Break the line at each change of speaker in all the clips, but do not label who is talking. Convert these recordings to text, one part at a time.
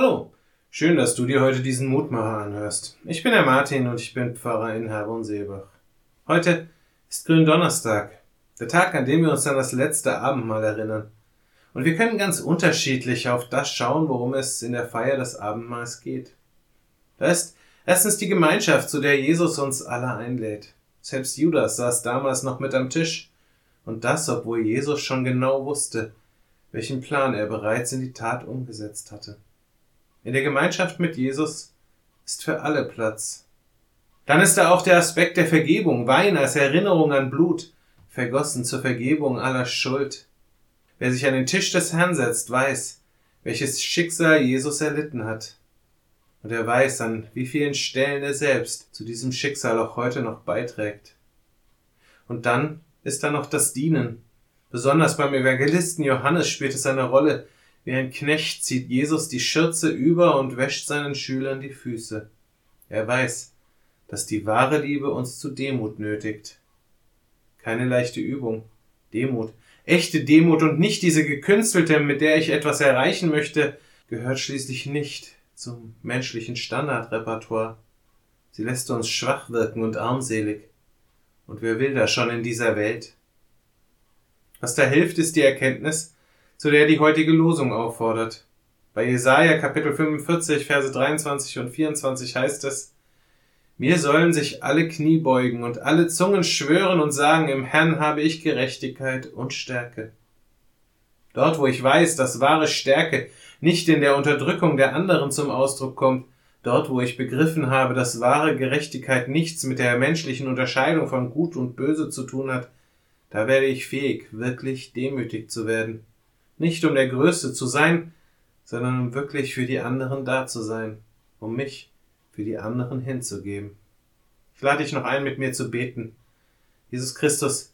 Hallo, schön, dass du dir heute diesen Mutmacher anhörst. Ich bin der Martin und ich bin Pfarrer in Herborn-Seebach. Heute ist Gründonnerstag, der Tag, an dem wir uns an das letzte Abendmahl erinnern. Und wir können ganz unterschiedlich auf das schauen, worum es in der Feier des Abendmahls geht. Da ist erstens die Gemeinschaft, zu der Jesus uns alle einlädt. Selbst Judas saß damals noch mit am Tisch. Und das, obwohl Jesus schon genau wusste, welchen Plan er bereits in die Tat umgesetzt hatte. In der Gemeinschaft mit Jesus ist für alle Platz. Dann ist da auch der Aspekt der Vergebung, Wein als Erinnerung an Blut, vergossen zur Vergebung aller Schuld. Wer sich an den Tisch des Herrn setzt, weiß, welches Schicksal Jesus erlitten hat. Und er weiß, an wie vielen Stellen er selbst zu diesem Schicksal auch heute noch beiträgt. Und dann ist da noch das Dienen. Besonders beim Evangelisten Johannes spielt es eine Rolle, wie ein Knecht zieht Jesus die Schürze über und wäscht seinen Schülern die Füße. Er weiß, dass die wahre Liebe uns zu Demut nötigt. Keine leichte Übung. Demut. Echte Demut und nicht diese gekünstelte, mit der ich etwas erreichen möchte, gehört schließlich nicht zum menschlichen Standardrepertoire. Sie lässt uns schwach wirken und armselig. Und wer will das schon in dieser Welt? Was da hilft, ist die Erkenntnis, zu der die heutige Losung auffordert. Bei Jesaja Kapitel 45, Verse 23 und 24 heißt es, mir sollen sich alle Knie beugen und alle Zungen schwören und sagen, im Herrn habe ich Gerechtigkeit und Stärke. Dort, wo ich weiß, dass wahre Stärke nicht in der Unterdrückung der anderen zum Ausdruck kommt, dort, wo ich begriffen habe, dass wahre Gerechtigkeit nichts mit der menschlichen Unterscheidung von Gut und Böse zu tun hat, da werde ich fähig, wirklich demütig zu werden nicht um der Größte zu sein, sondern um wirklich für die anderen da zu sein, um mich für die anderen hinzugeben. Ich lade dich noch ein, mit mir zu beten. Jesus Christus,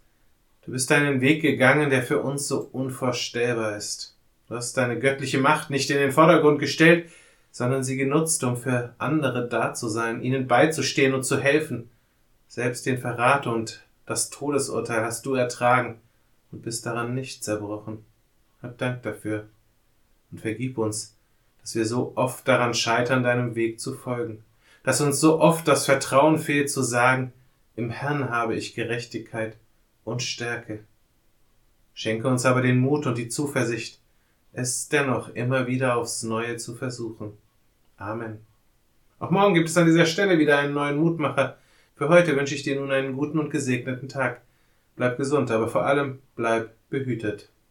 du bist deinen Weg gegangen, der für uns so unvorstellbar ist. Du hast deine göttliche Macht nicht in den Vordergrund gestellt, sondern sie genutzt, um für andere da zu sein, ihnen beizustehen und zu helfen. Selbst den Verrat und das Todesurteil hast du ertragen und bist daran nicht zerbrochen. Hab Dank dafür und vergib uns, dass wir so oft daran scheitern, deinem Weg zu folgen, dass uns so oft das Vertrauen fehlt zu sagen, im Herrn habe ich Gerechtigkeit und Stärke. Schenke uns aber den Mut und die Zuversicht, es dennoch immer wieder aufs Neue zu versuchen. Amen. Auch morgen gibt es an dieser Stelle wieder einen neuen Mutmacher. Für heute wünsche ich dir nun einen guten und gesegneten Tag. Bleib gesund, aber vor allem bleib behütet.